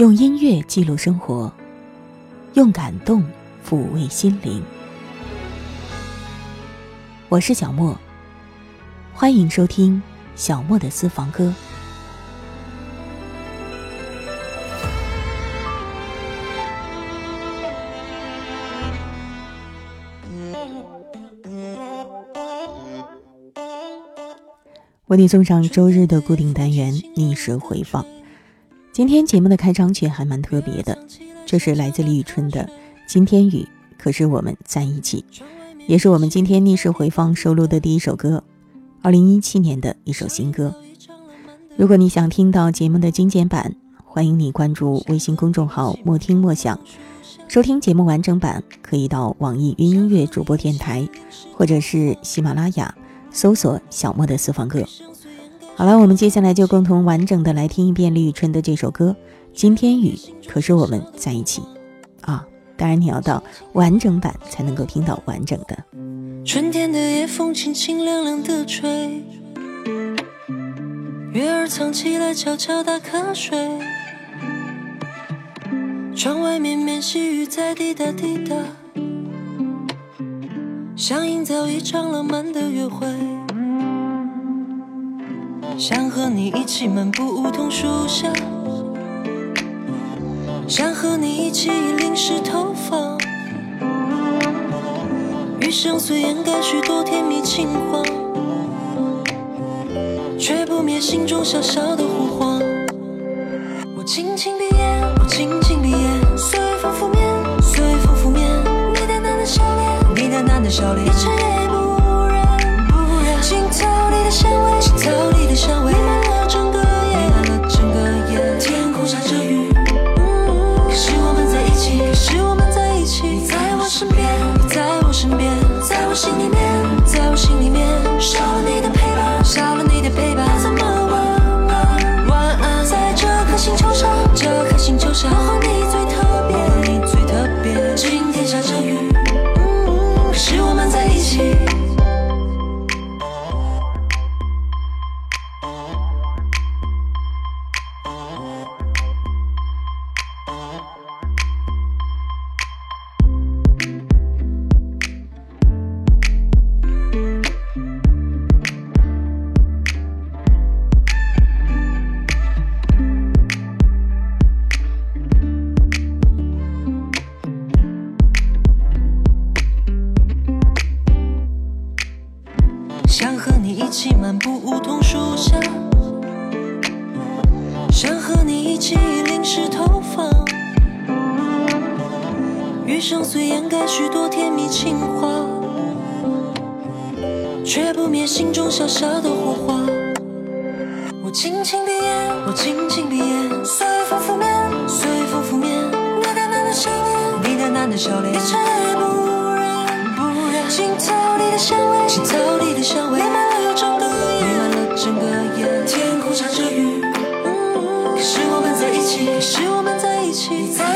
用音乐记录生活，用感动抚慰心灵。我是小莫，欢迎收听小莫的私房歌。为你送上周日的固定单元逆时回放。今天节目的开场曲还蛮特别的，这是来自李宇春的《今天雨》，可是我们在一起，也是我们今天逆时回放收录的第一首歌，二零一七年的一首新歌。如果你想听到节目的精简版，欢迎你关注微信公众号“莫听莫想”，收听节目完整版可以到网易云音乐主播电台，或者是喜马拉雅搜索“小莫的私房歌”。好了，我们接下来就共同完整的来听一遍李宇春的这首歌《今天雨》，可是我们在一起啊！当然你要到完整版才能够听到完整的。春天的夜风清清凉凉的吹，月儿藏起来悄悄打瞌睡，窗外绵绵细雨在滴答滴答，想营造一场浪漫的约会。想和你一起漫步梧桐树下，想和你一起淋湿头发，余生虽掩盖许多甜蜜情话，却不灭心中小小的火。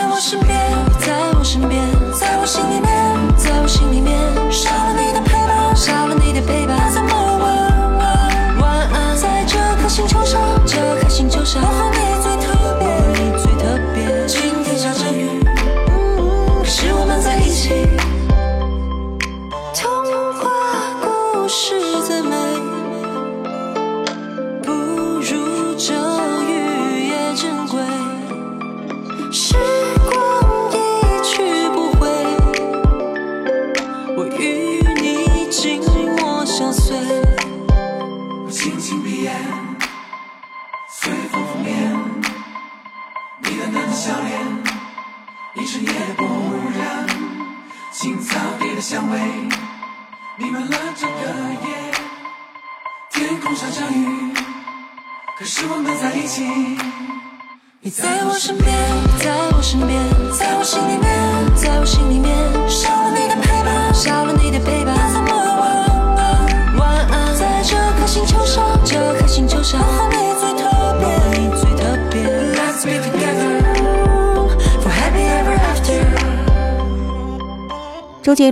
在我身边，在我身边，在我心里面，在我心里面，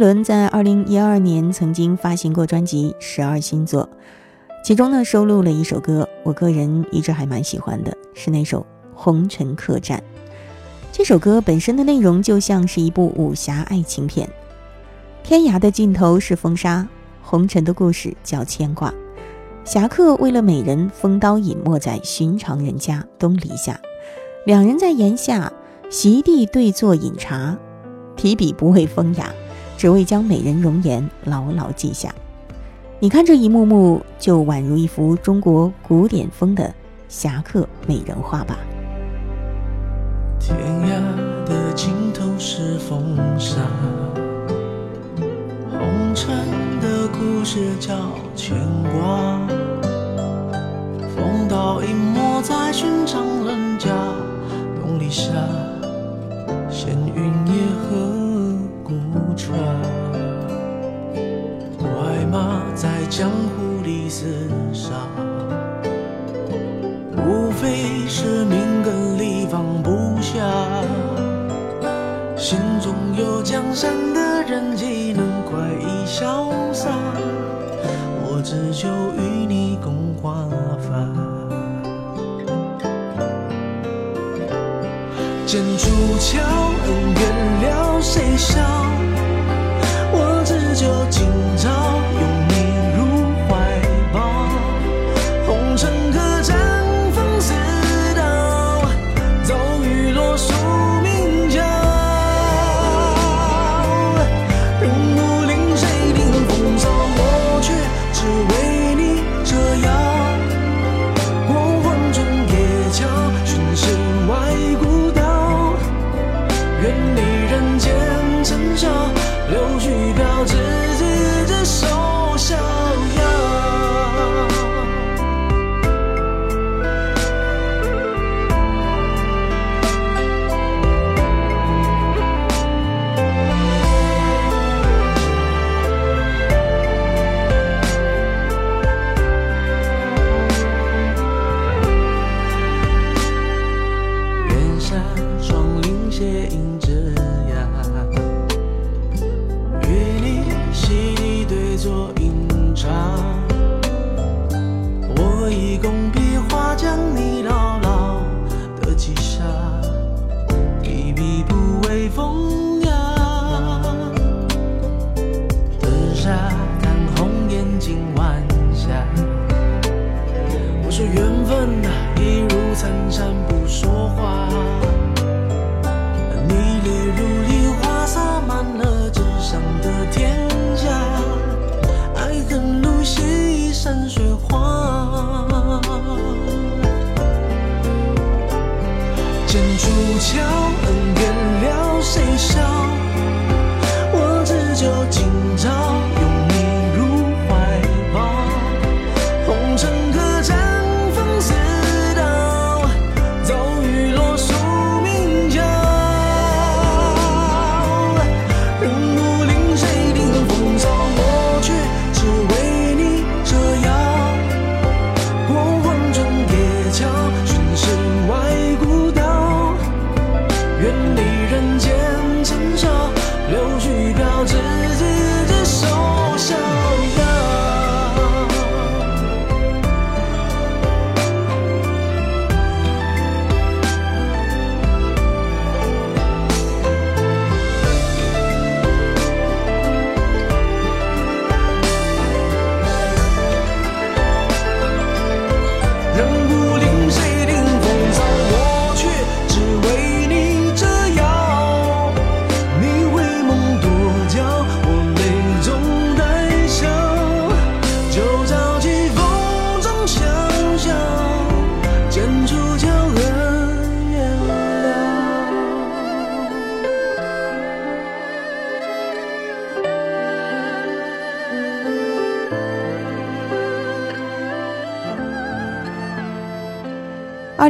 伦在二零一二年曾经发行过专辑《十二星座》，其中呢收录了一首歌，我个人一直还蛮喜欢的，是那首《红尘客栈》。这首歌本身的内容就像是一部武侠爱情片，天涯的尽头是风沙，红尘的故事叫牵挂。侠客为了美人，封刀隐没在寻常人家东篱下，两人在檐下席地对坐饮茶，提笔不为风雅，只为将美人容颜牢牢记下。你看这一幕幕，就宛如一幅中国古典风的侠客美人画吧。天涯的尽头是风沙，红尘的故事叫牵挂。风刀隐没在寻常人家，东篱下，闲云野鹤孤船。快马在江湖里厮杀，无非是命根里放不下。心中有江山的人，岂能快意潇洒？我只求与你共华发。剑出鞘，谁笑？我只求今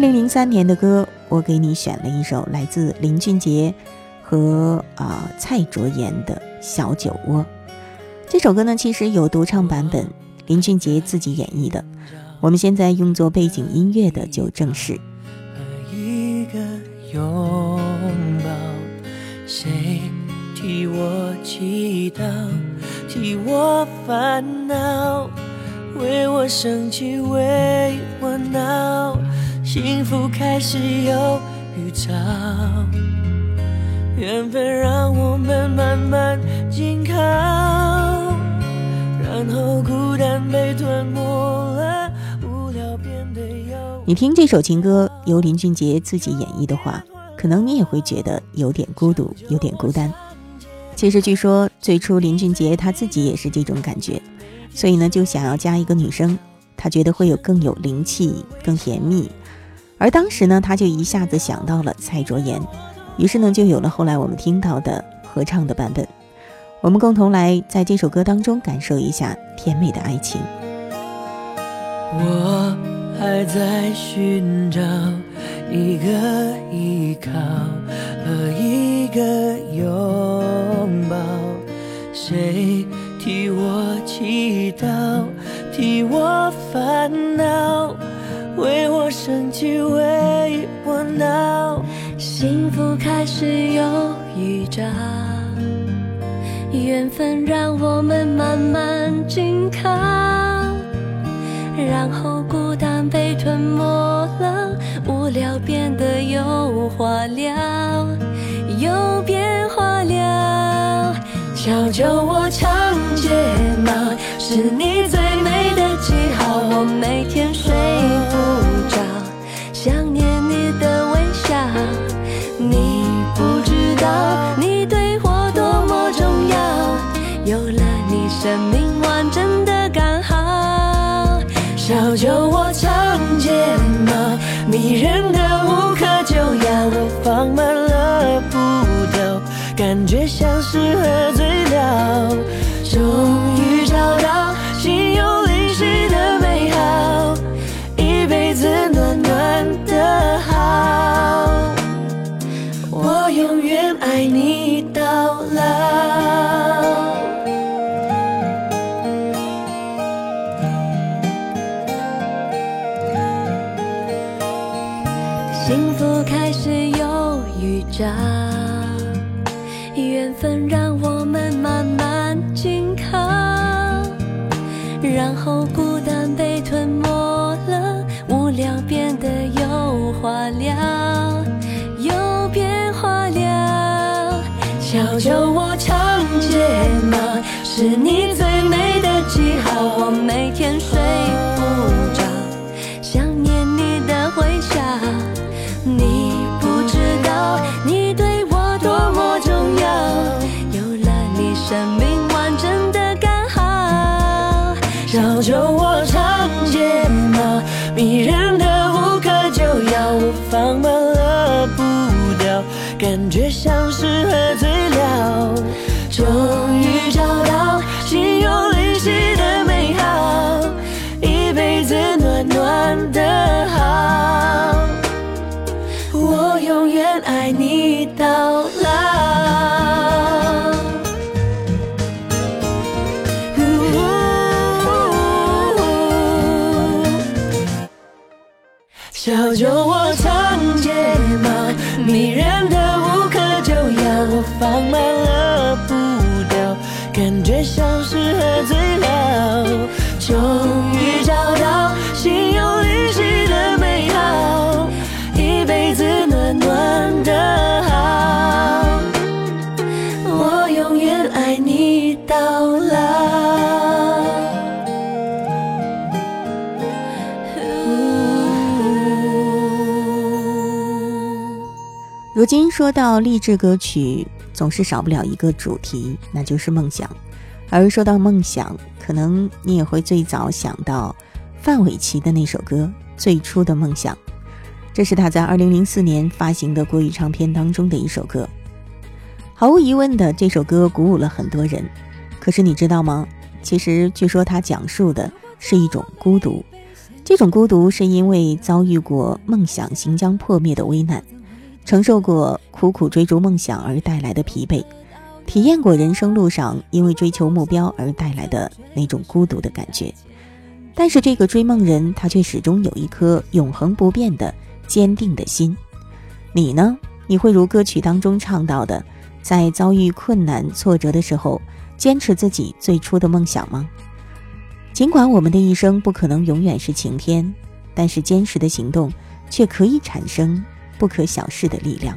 零零三年的歌，我给你选了一首来自林俊杰和啊、蔡卓妍的《小酒窝》。这首歌呢，其实有独唱版本，林俊杰自己演绎的。我们现在用作背景音乐的就正是一个拥抱，谁替我祈祷，替我烦恼，为我生气，为我闹，幸福开始有与吵，缘分让我们慢慢紧靠，然后孤单被吞没了，无聊变得有。你听这首情歌由林俊杰自己演绎的话，可能你也会觉得有点孤独，有点孤单。其实据说最初林俊杰他自己也是这种感觉，所以呢就想要加一个女生，他觉得会有更有灵气、更甜蜜。而当时呢，他就一下子想到了蔡卓妍，于是呢，就有了后来我们听到的合唱的版本。我们共同来在这首歌当中感受一下甜美的爱情。我还在寻找一个依靠和一个拥抱，谁生气，为我闹，幸福开始有预兆，缘分让我们慢慢紧靠，然后孤单被吞没了，无聊变得有话聊，有变化了。小酒窝长睫毛，是你最美的记号。我每生命完整的刚好。小酒窝长睫毛，迷人的无可救药。我放慢了步调，感觉像是喝醉了。终于找到我长睫毛，是你最美的记号。我每天睡终于找到心有灵犀的美好，一辈子暖暖的好，我永远爱你到老。如今说到励志歌曲，总是少不了一个主题，那就是梦想。而说到梦想，可能你也会最早想到范玮琪的那首歌《最初的梦想》，这是他在2004年发行的国语唱片当中的一首歌。毫无疑问的，这首歌鼓舞了很多人。可是你知道吗？其实据说它讲述的是一种孤独，这种孤独是因为遭遇过梦想行将破灭的危难。承受过苦苦追逐梦想而带来的疲惫，体验过人生路上因为追求目标而带来的那种孤独的感觉。但是这个追梦人，他却始终有一颗永恒不变的坚定的心。你呢？你会如歌曲当中唱到的，在遭遇困难挫折的时候，坚持自己最初的梦想吗？尽管我们的一生不可能永远是晴天，但是坚持的行动却可以产生。不可小视的力量。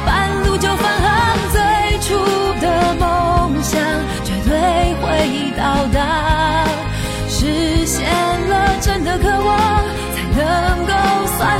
的渴望，才能够算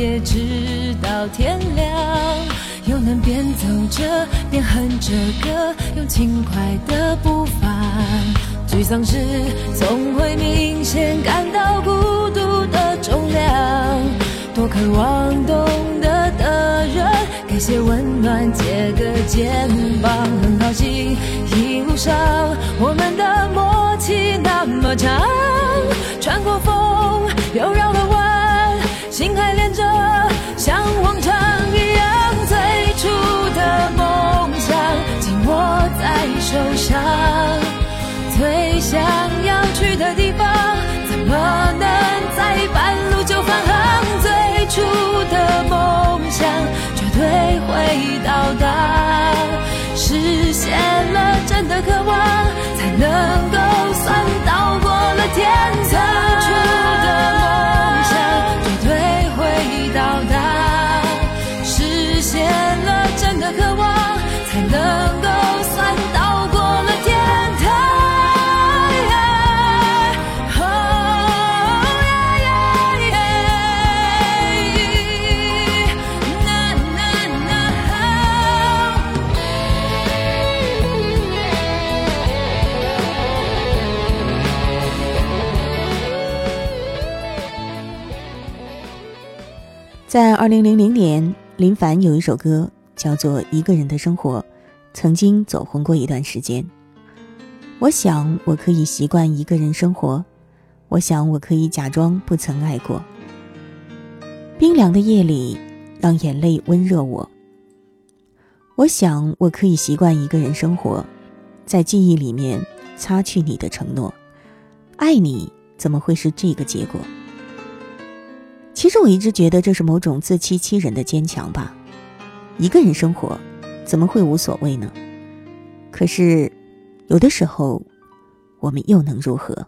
夜，直到天亮，又能边走着边哼着歌，用轻快的步伐。沮丧时总会明显感到孤独的重量，多渴望懂得的人。给些温暖，借个肩膀，很高兴一路上我们的默契那么长，穿过风又绕了弯，受伤，最想要去的地方，怎么能在半路就返航？最初的梦想。绝对会到达，实现了真的渴望，才能够算到过了天堂。在二零零零年，林凡有一首歌叫做《一个人的生活》，曾经走红过一段时间。我想我可以习惯一个人生活，我想我可以假装不曾爱过。冰凉的夜里，让眼泪温热我。我想我可以习惯一个人生活，在记忆里面擦去你的承诺。爱你怎么会是这个结果？其实我一直觉得这是某种自欺欺人的坚强吧。一个人生活，怎么会无所谓呢？可是，有的时候，我们又能如何？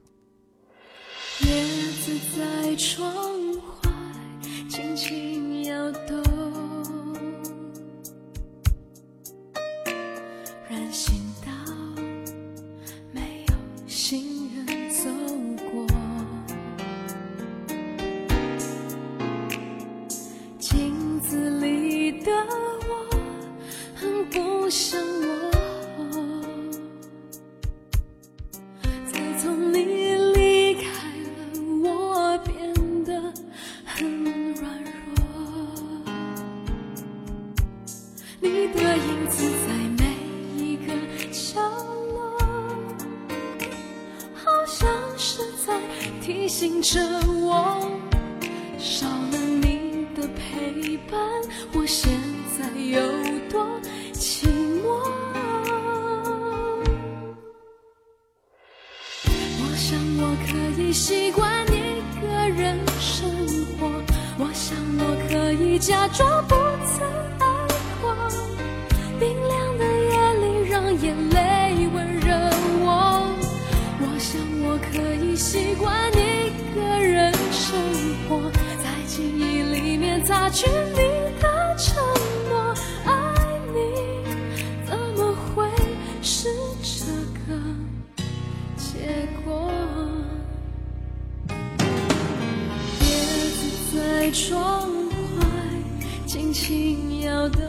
轻轻摇动，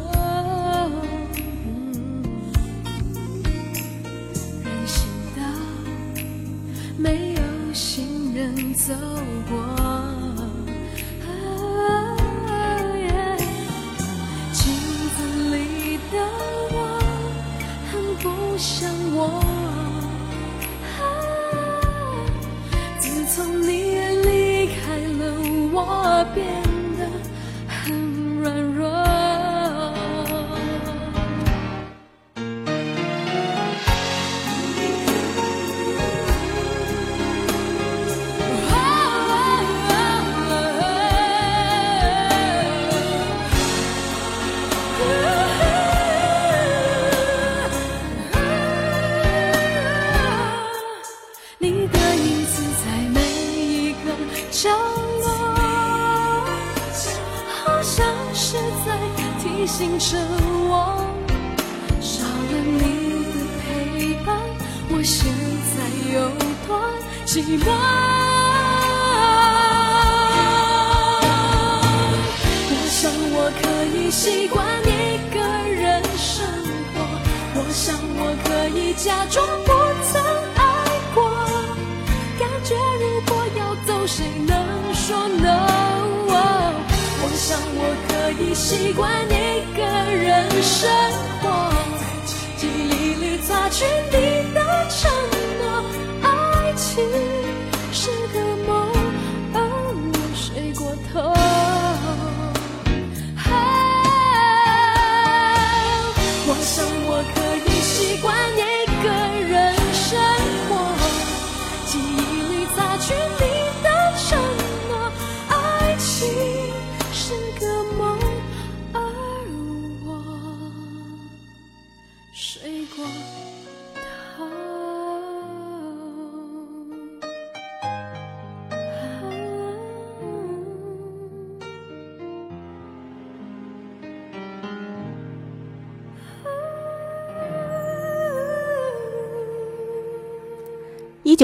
人行道没有行人走过。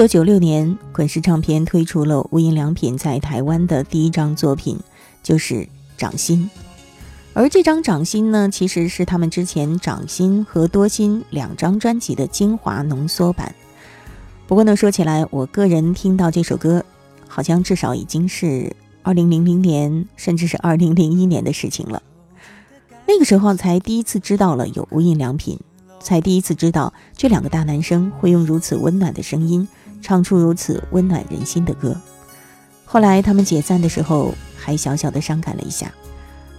九九六年，滚石唱片推出了无印良品在台湾的第一张作品，就是《掌心》。而这张《掌心》呢，其实是他们之前《掌心》和《多心》两张专辑的精华浓缩版。不过呢，说起来，我个人听到这首歌，好像至少已经是二零零零年，甚至是二零零一年的事情了。那个时候才第一次知道了有无印良品，才第一次知道这两个大男生会用如此温暖的声音唱出如此温暖人心的歌。后来他们解散的时候，还小小的伤感了一下。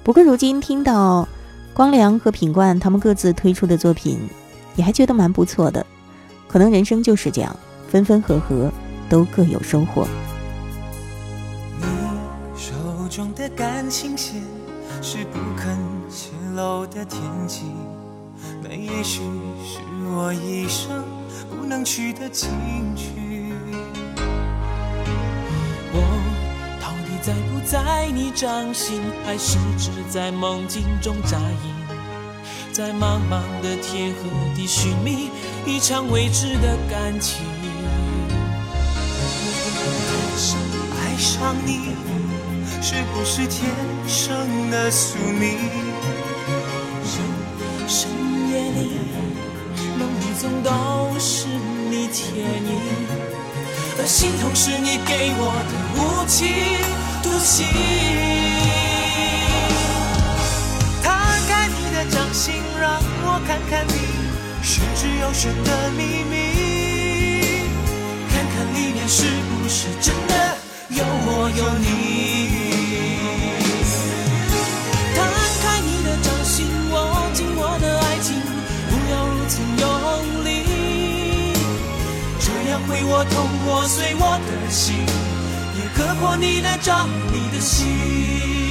不过如今听到光良和品冠他们各自推出的作品，也还觉得蛮不错的。可能人生就是这样，分分合合，都各有收获。你手中的感情线是不肯泄露的天机，那也许是我一生不能去的情趣。在不在你掌心，还是只在梦境中扎营？在茫茫的天和地寻觅一场未知的感情。爱上你，是不是天生的宿命？深夜里，梦里总都是你倩影，而心痛是你给我的无情。独行。摊开你的掌心，让我看看你玄之又玄的秘密，看看里面是不是真的有我有你。摊开你的掌心，握紧我的爱情，不要如此用力，这样会我痛，我碎我的心，也割破你的掌，你的心。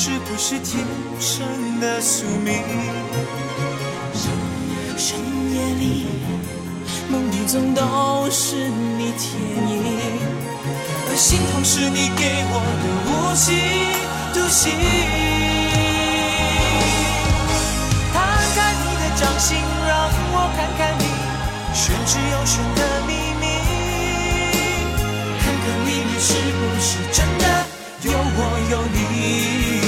是不是天生的宿命？深夜里，梦里总都是你倩影，而心痛是你给我的无情独行。摊开你的掌心，让我看看你玄之又玄的秘密，看看里面是不是真的有我有你。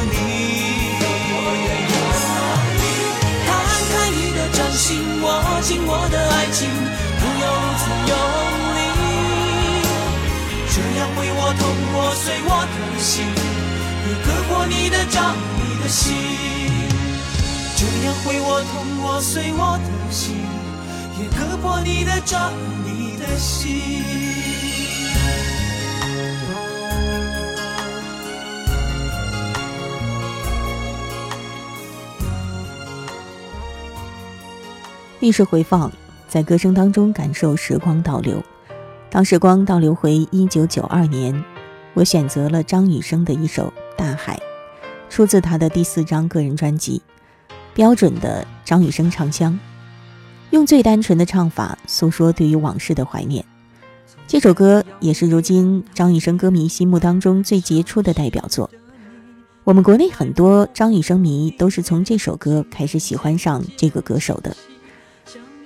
心，握紧我的爱情，不要如此用力，这样会我痛，我碎我的心，也割破你的掌，你的心。这样会我痛，我碎我的心，也割破你的掌，你的心。历史回放，在歌声当中感受时光倒流。当时光倒流回一九九二年，我选择了张雨生的一首《大海》，出自他的第四张个人专辑。标准的张雨生唱腔，用最单纯的唱法诉说对于往事的怀念。这首歌也是如今张雨生歌迷心目当中最杰出的代表作。我们国内很多张雨生迷都是从这首歌开始喜欢上这个歌手的。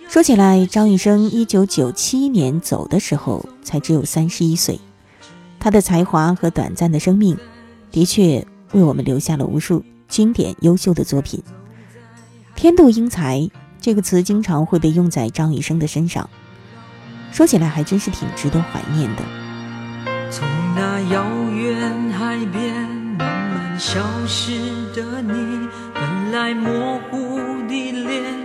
说起来，张雨生一九九七年走的时候才只有三十一岁，他的才华和短暂的生命，的确为我们留下了无数经典优秀的作品。天妒英才这个词经常会被用在张雨生的身上，说起来还真是挺值得怀念的。从那遥远海边慢慢消失的你，本来模糊的脸，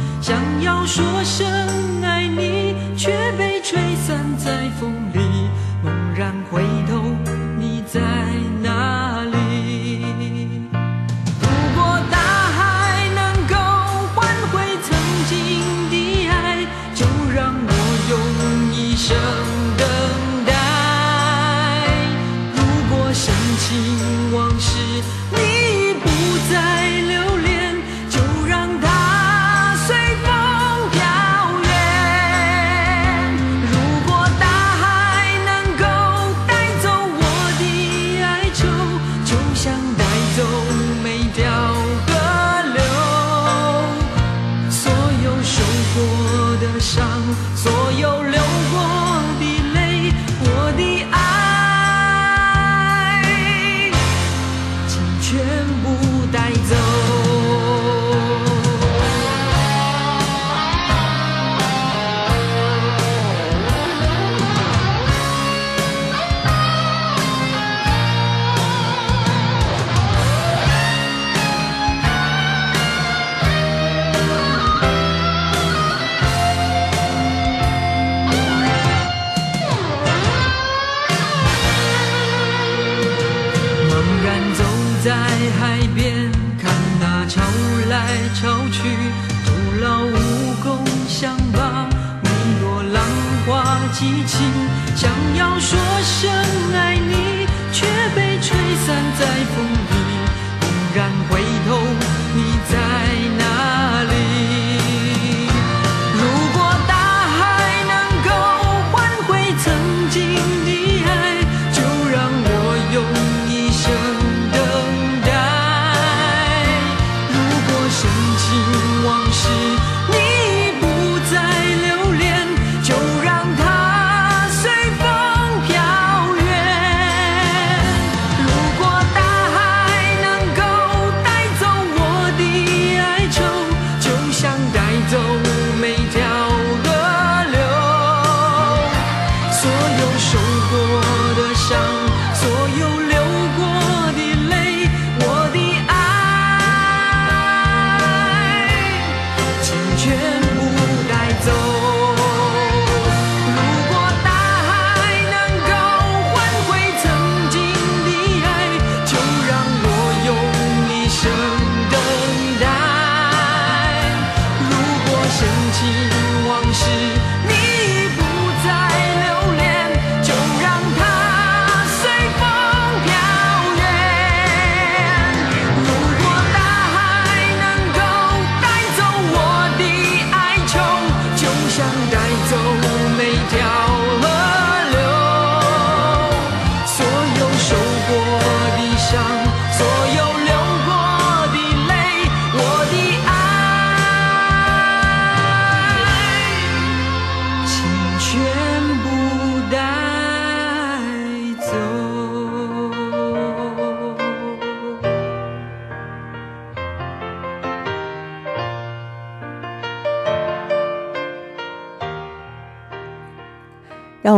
想要说声爱你却被吹散在风里猛然回头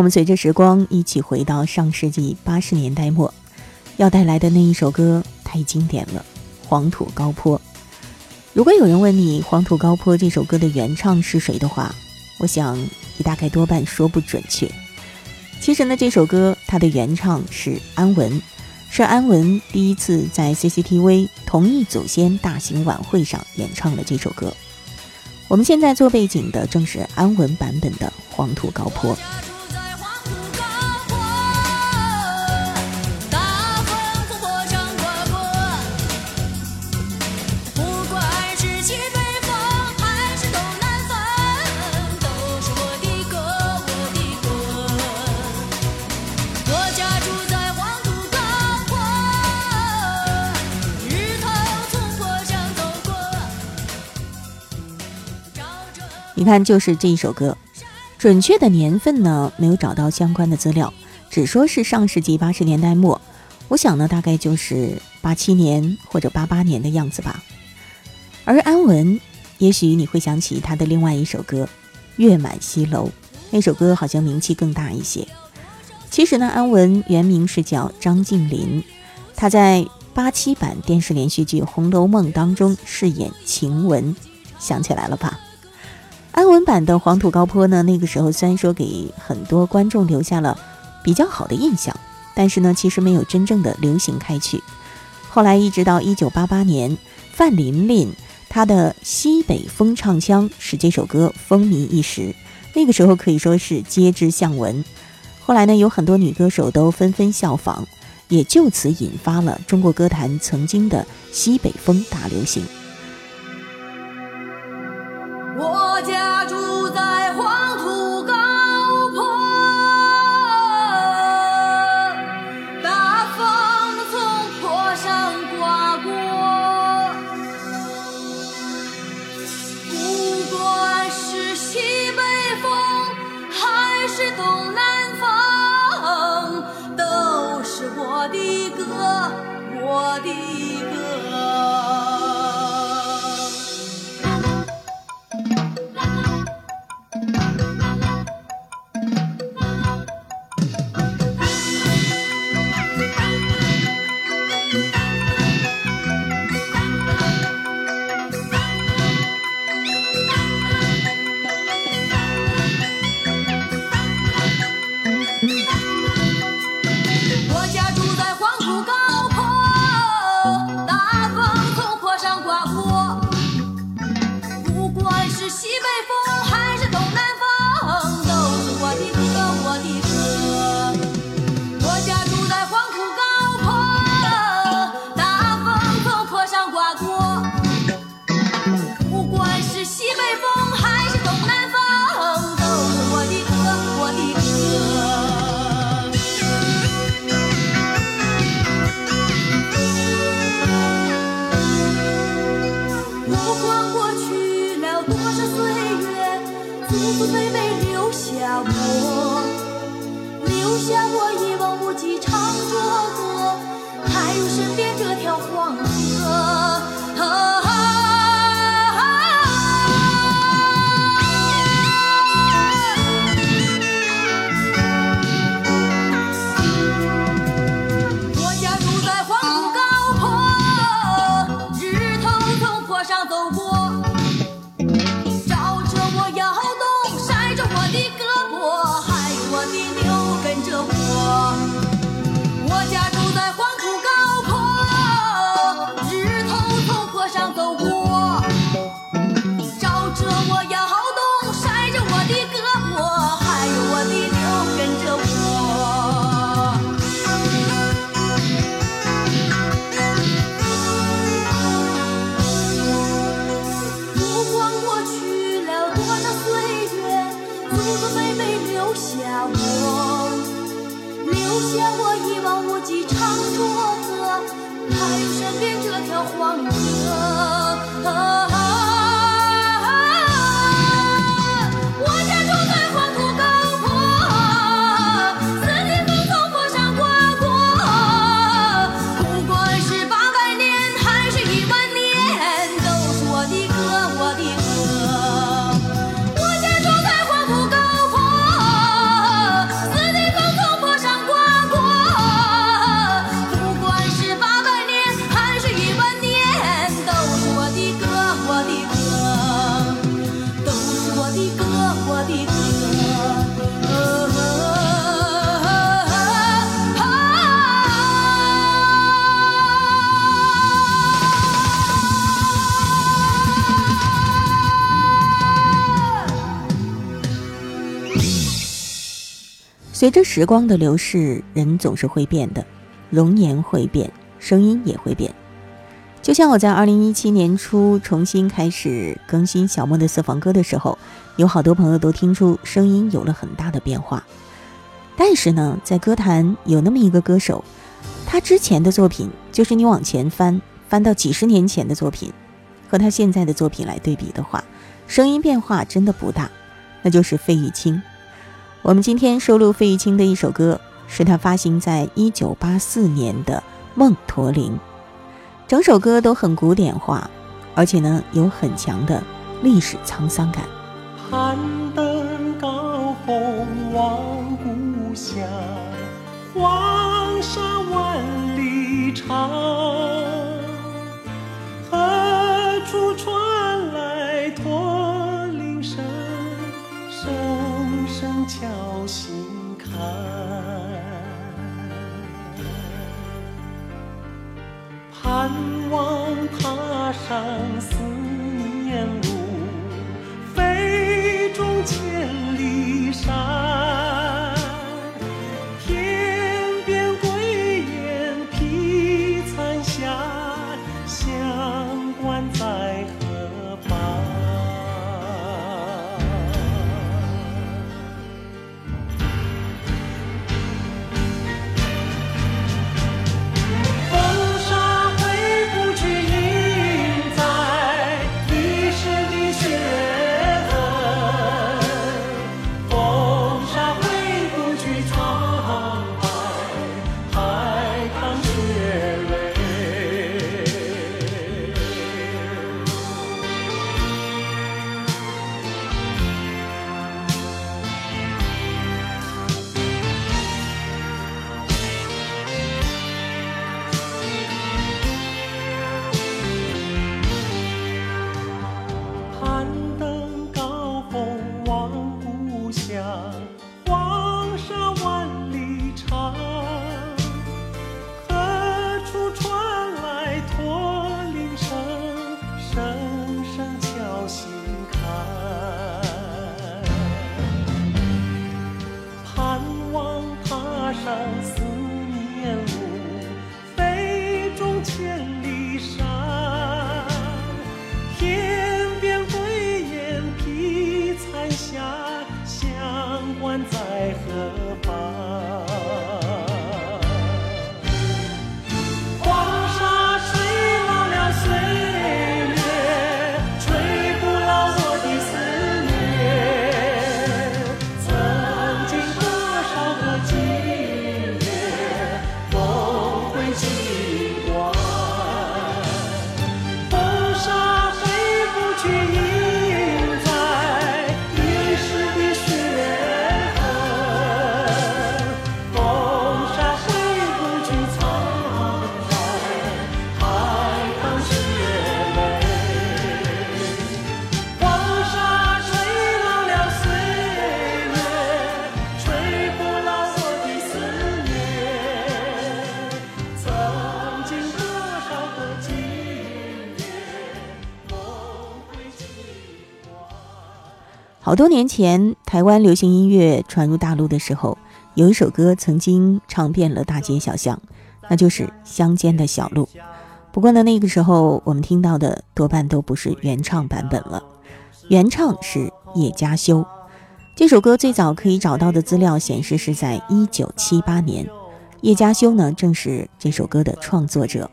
我们随着时光一起回到上世纪八十年代末，要带来的那一首歌太经典了，《黄土高坡》。如果有人问你《黄土高坡》这首歌的原唱是谁的话，我想你大概多半说不准确。其实呢，这首歌它的原唱是安文，是安文第一次在 CCTV 同一祖先大型晚会上演唱的这首歌。我们现在做背景的正是安文版本的《黄土高坡》。你看，就是这一首歌，准确的年份呢没有找到相关的资料，只说是上世纪八十年代末，我想呢大概就是八七年或者八八年的样子吧。而安文，也许你会想起他的另外一首歌《月满西楼》，那首歌好像名气更大一些。其实呢，安文原名是叫张静林，他在八七版电视连续剧《红楼梦》当中饰演晴雯，想起来了吧？安文版的《黄土高坡》呢，那个时候虽然说给很多观众留下了比较好的印象，但是呢，其实没有真正的流行开去。后来一直到一九八八年，范琳琳她的西北风唱腔使这首歌风靡一时，那个时候可以说是皆知巷闻。后来呢，有很多女歌手都纷纷效仿，也就此引发了中国歌坛曾经的西北风大流行。我家住在黄土高坡，大风从坡上刮过，不管是西北风还是东南风，都是我的歌，我的随着时光的流逝，人总是会变的，容颜会变，声音也会变。就像我在二零一七年初重新开始更新小莫的私房歌的时候，有好多朋友都听出声音有了很大的变化。但是呢，在歌坛有那么一个歌手，他之前的作品，就是你往前翻，翻到几十年前的作品，和他现在的作品来对比的话，声音变化真的不大，那就是费玉清。我们今天收录费玉清的一首歌，是他发行在一九八四年的《梦驼铃》。整首歌都很古典化，而且呢有很强的历史沧桑感。攀登高峰望故乡，黄沙万里长。盼望踏上思念路，飞纵千里山。好多年前，台湾流行音乐传入大陆的时候，有一首歌曾经唱遍了大街小巷，那就是《乡间的小路》。不过呢，那个时候我们听到的多半都不是原唱版本了，原唱是叶嘉修。这首歌最早可以找到的资料显示是在一九七八年，叶嘉修呢正是这首歌的创作者，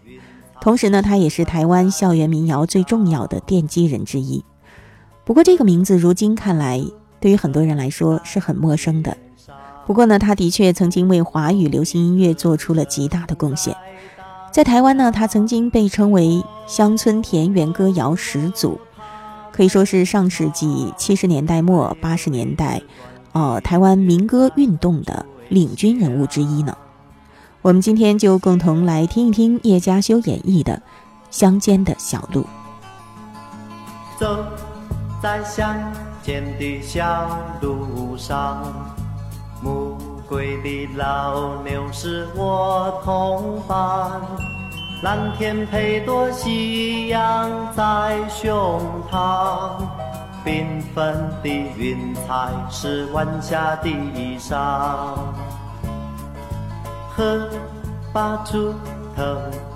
同时呢，他也是台湾校园民谣最重要的奠基人之一。不过这个名字如今看来，对于很多人来说是很陌生的。不过呢，他的确曾经为华语流行音乐做出了极大的贡献。在台湾呢，他曾经被称为乡村田园歌谣始祖，可以说是上世纪七十年代末八十年代，呃，台湾民歌运动的领军人物之一呢。我们今天就共同来听一听叶嘉修演绎的《乡间的小路》。走在乡间的小路上，暮归的老牛是我同伴，蓝天配朵夕阳在胸膛，缤纷的云彩是晚霞的衣裳。荷把锄头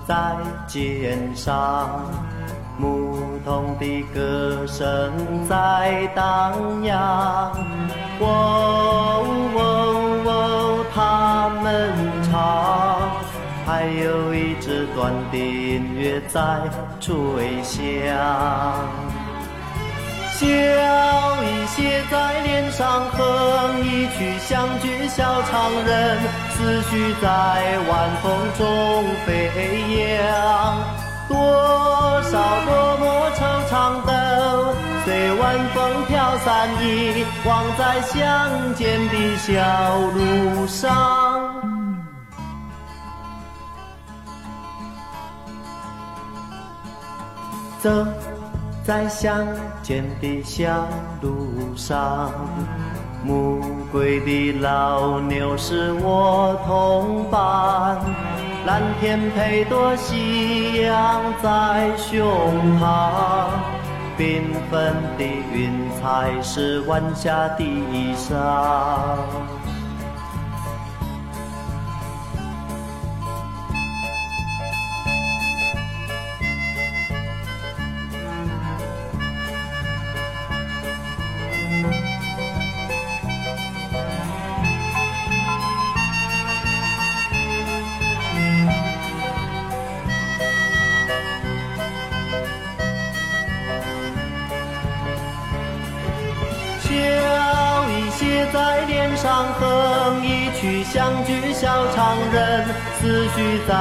在肩上，牧童的歌声在荡漾。喔喔喔，他们唱，还有一支短笛音乐在吹响。笑意写在脸上，哼一曲乡居小唱人，思绪在晚风中飞扬。多少多么惆怅都随晚风飘散，遗忘在乡间的小路上。走在乡间的小路上，暮归的老牛是我同伴，蓝天配朵夕阳在胸膛，缤纷的云彩是晚霞的衣裳。人，思绪在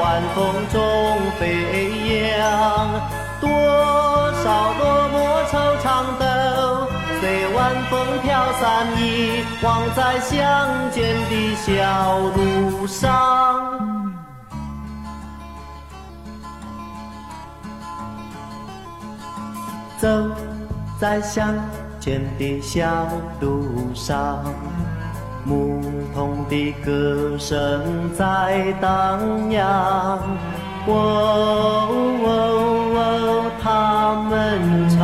晚风中飞扬。多少落寞惆怅都随晚风飘散，遗忘在乡间的小路上。走在乡间的小路上，牧童的歌声在荡漾。哦哦哦，他们唱，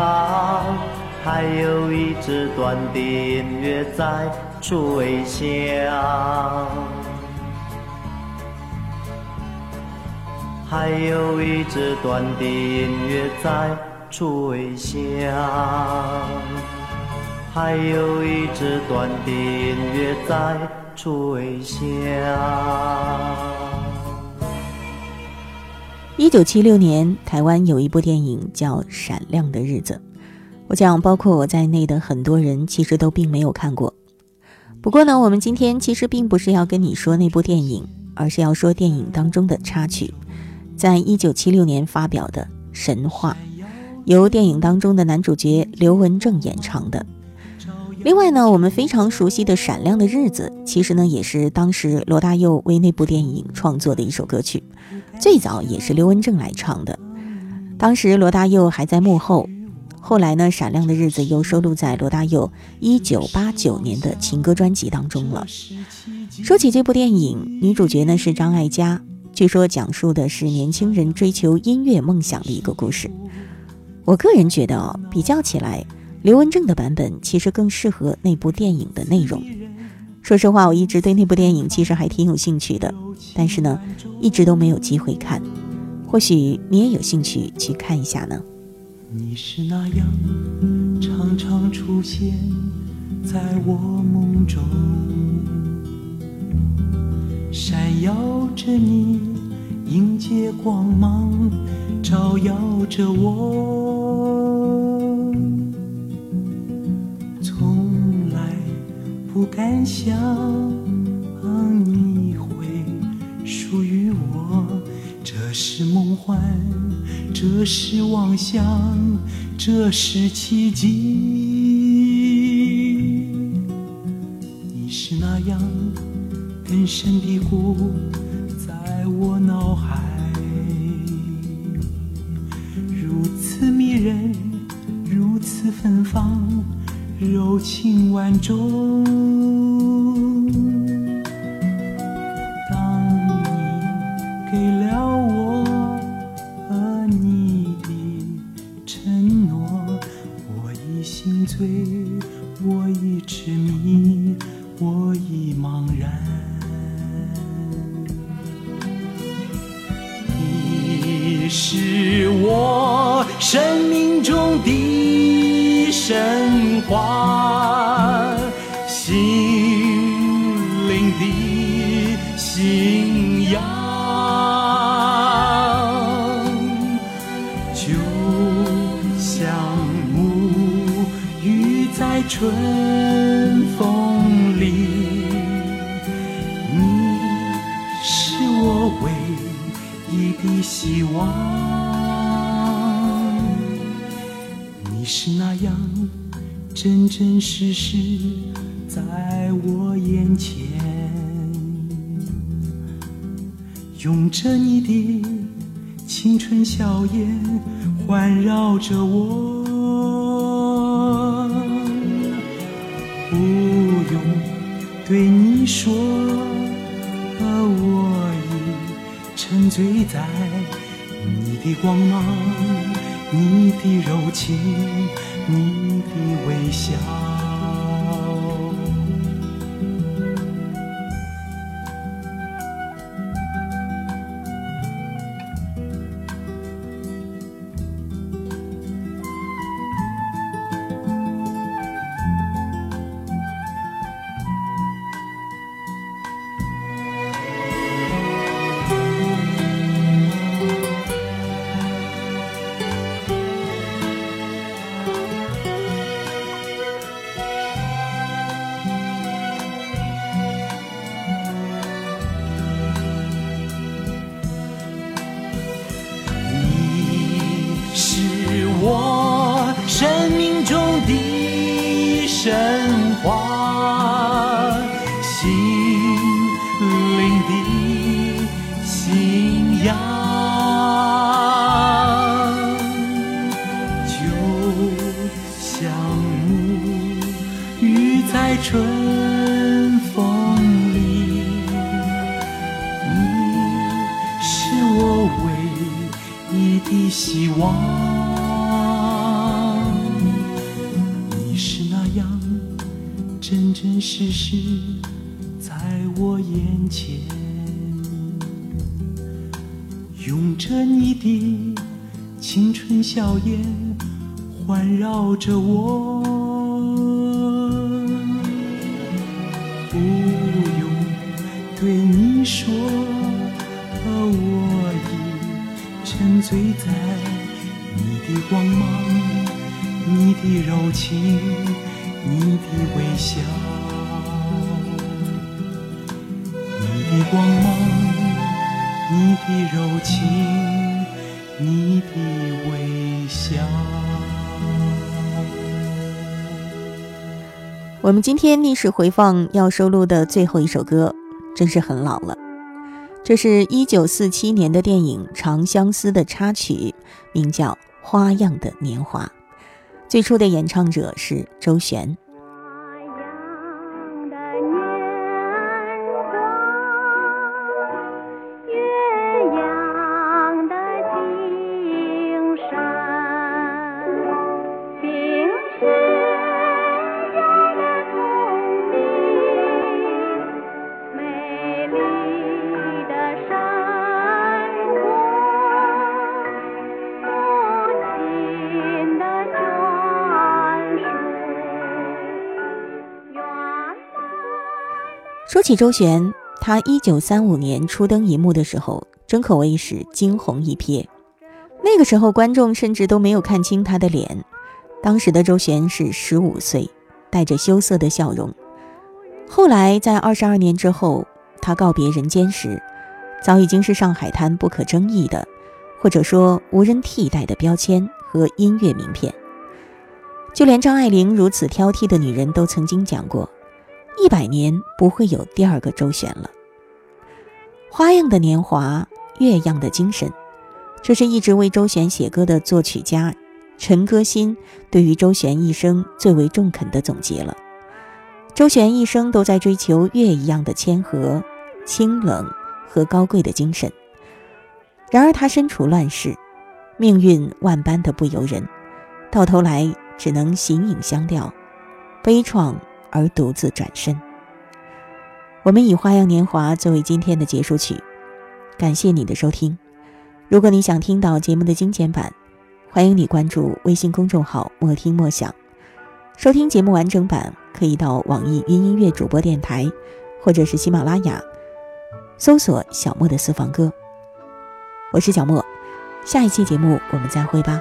还有一支短笛音乐在吹响。还有一支短笛音乐在吹响，还有一支短笛音乐在吹响。一九七六年，台湾有一部电影叫《闪亮的日子》，我想包括我在内的很多人其实都并没有看过。不过呢，我们今天其实并不是要跟你说那部电影，而是要说电影当中的插曲，在一九七六年发表的《神话》，由电影当中的男主角刘文正演唱的。另外呢，我们非常熟悉的《闪亮的日子》，其实呢也是当时罗大佑为那部电影创作的一首歌曲，最早也是刘文正来唱的。当时罗大佑还在幕后，后来呢，《闪亮的日子》又收录在罗大佑一九八九年的情歌专辑当中了。说起这部电影，女主角呢是张艾嘉，据说讲述的是年轻人追求音乐梦想的一个故事。我个人觉得哦，比较起来。刘文正的版本其实更适合那部电影的内容。说实话，我一直对那部电影其实还挺有兴趣的，但是呢，一直都没有机会看。或许你也有兴趣去看一下呢。你是那样常常出现在我梦中，闪耀着你，迎接光芒，照耀着我。不敢想你会属于我，这是梦幻，这是妄想，这是奇迹。你是那样根深蒂固在我脑海，如此迷人，如此芬芳。柔情万种。们今天历史回放要收录的最后一首歌，真是很老了。这是一九四七年的电影《长相思》的插曲，名叫《花样的年华》。最初的演唱者是周璇。起周璇，她一九三五年初登荧幕的时候，真可谓是惊鸿一瞥。那个时候，观众甚至都没有看清她的脸。当时的周璇是十五岁，带着羞涩的笑容。后来，在二十二年之后，她告别人间时，早已经是上海滩不可争议的，或者说无人替代的标签和音乐名片。就连张爱玲如此挑剔的女人都曾经讲过。一百年不会有第二个周旋了。花样的年华，月样的精神，这是一直为周璇写歌的作曲家陈歌辛对于周璇一生最为中肯的总结了。周璇一生都在追求月一样的谦和、清冷和高贵的精神。然而，她身处乱世，命运万般的不由人，到头来只能形影相吊，悲怆。而独自转身。我们以《花样年华》作为今天的结束曲，感谢你的收听。如果你想听到节目的精简版，欢迎你关注微信公众号“莫听莫想”。收听节目完整版，可以到网易云音乐主播电台，或者是喜马拉雅，搜索“小莫的私房歌”。我是小莫，下一期节目我们再会吧。